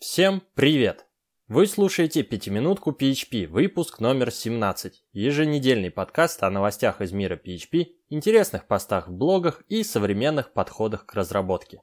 Всем привет! Вы слушаете «Пятиминутку PHP», выпуск номер 17, еженедельный подкаст о новостях из мира PHP, интересных постах в блогах и современных подходах к разработке.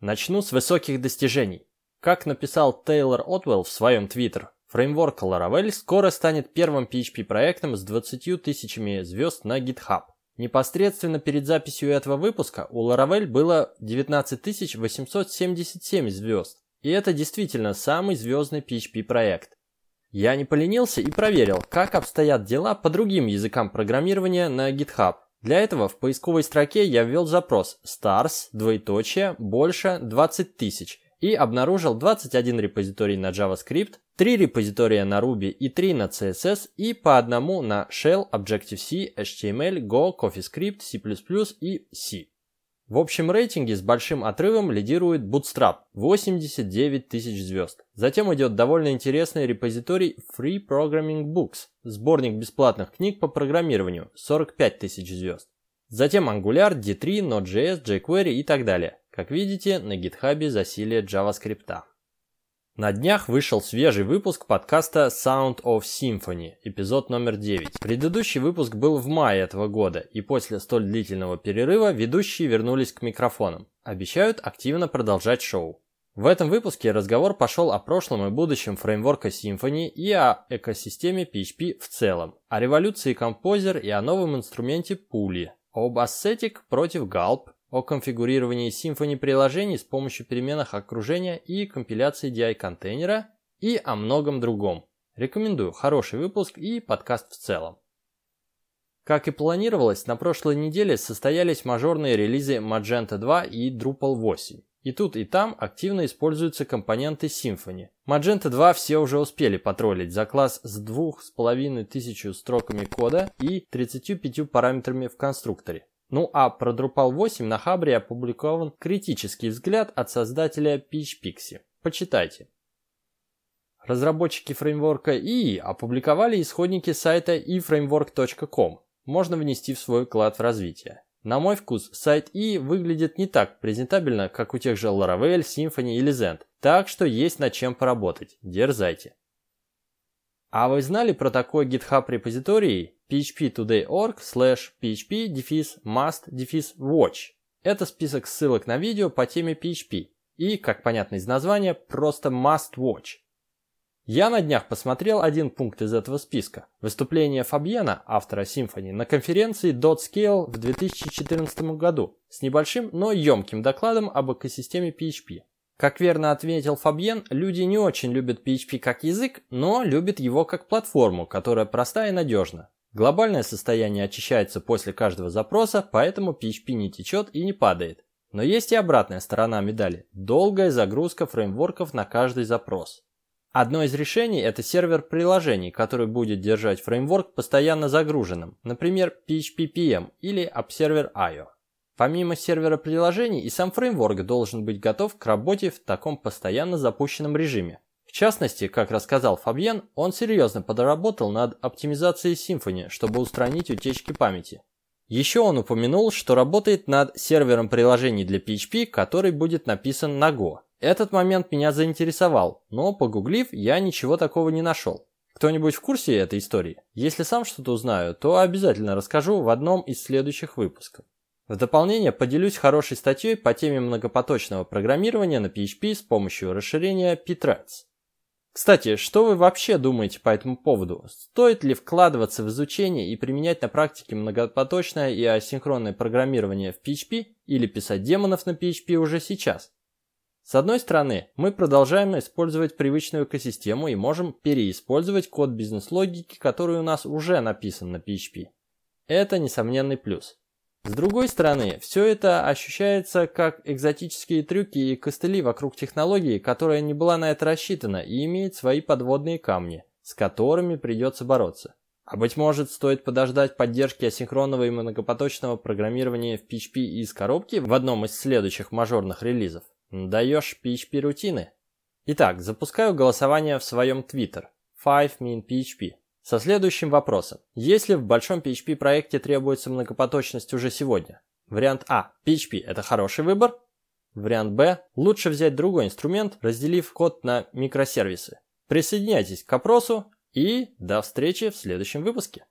Начну с высоких достижений. Как написал Тейлор Отвелл в своем твиттер, фреймворк Laravel скоро станет первым PHP-проектом с 20 тысячами звезд на GitHub. Непосредственно перед записью этого выпуска у Laravel было 19 877 звезд, и это действительно самый звездный PHP проект. Я не поленился и проверил, как обстоят дела по другим языкам программирования на GitHub. Для этого в поисковой строке я ввел запрос stars, двоеточие, больше 20 тысяч и обнаружил 21 репозиторий на JavaScript, 3 репозитория на Ruby и 3 на CSS и по одному на Shell, Objective-C, HTML, Go, CoffeeScript, C++ и C. В общем рейтинге с большим отрывом лидирует Bootstrap – 89 тысяч звезд. Затем идет довольно интересный репозиторий Free Programming Books – сборник бесплатных книг по программированию – 45 тысяч звезд. Затем Angular, D3, Node.js, jQuery и так далее. Как видите, на GitHub засилие JavaScript. На днях вышел свежий выпуск подкаста Sound of Symphony, эпизод номер 9. Предыдущий выпуск был в мае этого года, и после столь длительного перерыва ведущие вернулись к микрофонам. Обещают активно продолжать шоу. В этом выпуске разговор пошел о прошлом и будущем фреймворка Symfony и о экосистеме PHP в целом, о революции Composer и о новом инструменте Puli, об Ascetic против Gulp, о конфигурировании Symfony приложений с помощью переменных окружения и компиляции DI-контейнера и о многом другом. Рекомендую хороший выпуск и подкаст в целом. Как и планировалось, на прошлой неделе состоялись мажорные релизы Magenta 2 и Drupal 8. И тут и там активно используются компоненты Symfony. Magenta 2 все уже успели потроллить за класс с 2500 строками кода и 35 параметрами в конструкторе. Ну а про Drupal 8 на Хабре опубликован критический взгляд от создателя PHPixie. Почитайте. Разработчики фреймворка EE опубликовали исходники сайта eFramework.com. Можно внести в свой вклад в развитие. На мой вкус, сайт EE выглядит не так презентабельно, как у тех же Laravel, Symfony или Zend. Так что есть над чем поработать. Дерзайте. А вы знали про такой GitHub репозиторий phptoday.org slash php-must-watch. Это список ссылок на видео по теме PHP и, как понятно из названия, просто must watch. Я на днях посмотрел один пункт из этого списка. Выступление Фабьена, автора Symfony, на конференции .scale в 2014 году с небольшим, но емким докладом об экосистеме PHP. Как верно отметил Фабьен, люди не очень любят PHP как язык, но любят его как платформу, которая проста и надежна. Глобальное состояние очищается после каждого запроса, поэтому PHP не течет и не падает. Но есть и обратная сторона медали – долгая загрузка фреймворков на каждый запрос. Одно из решений – это сервер приложений, который будет держать фреймворк постоянно загруженным, например, PHP-PM или Observer.io. Помимо сервера приложений и сам фреймворк должен быть готов к работе в таком постоянно запущенном режиме частности, как рассказал Фабьен, он серьезно подработал над оптимизацией Symfony, чтобы устранить утечки памяти. Еще он упомянул, что работает над сервером приложений для PHP, который будет написан на Go. Этот момент меня заинтересовал, но погуглив, я ничего такого не нашел. Кто-нибудь в курсе этой истории? Если сам что-то узнаю, то обязательно расскажу в одном из следующих выпусков. В дополнение поделюсь хорошей статьей по теме многопоточного программирования на PHP с помощью расширения Pthreads. Кстати, что вы вообще думаете по этому поводу? Стоит ли вкладываться в изучение и применять на практике многопоточное и асинхронное программирование в PHP или писать демонов на PHP уже сейчас? С одной стороны, мы продолжаем использовать привычную экосистему и можем переиспользовать код бизнес-логики, который у нас уже написан на PHP. Это несомненный плюс. С другой стороны, все это ощущается как экзотические трюки и костыли вокруг технологии, которая не была на это рассчитана и имеет свои подводные камни, с которыми придется бороться. А быть может, стоит подождать поддержки асинхронного и многопоточного программирования в PHP из коробки в одном из следующих мажорных релизов? Даешь PHP рутины? Итак, запускаю голосование в своем Twitter. 5minPHP со следующим вопросом. Если в большом PHP проекте требуется многопоточность уже сегодня? Вариант А. PHP – это хороший выбор? Вариант Б. Лучше взять другой инструмент, разделив код на микросервисы. Присоединяйтесь к опросу и до встречи в следующем выпуске.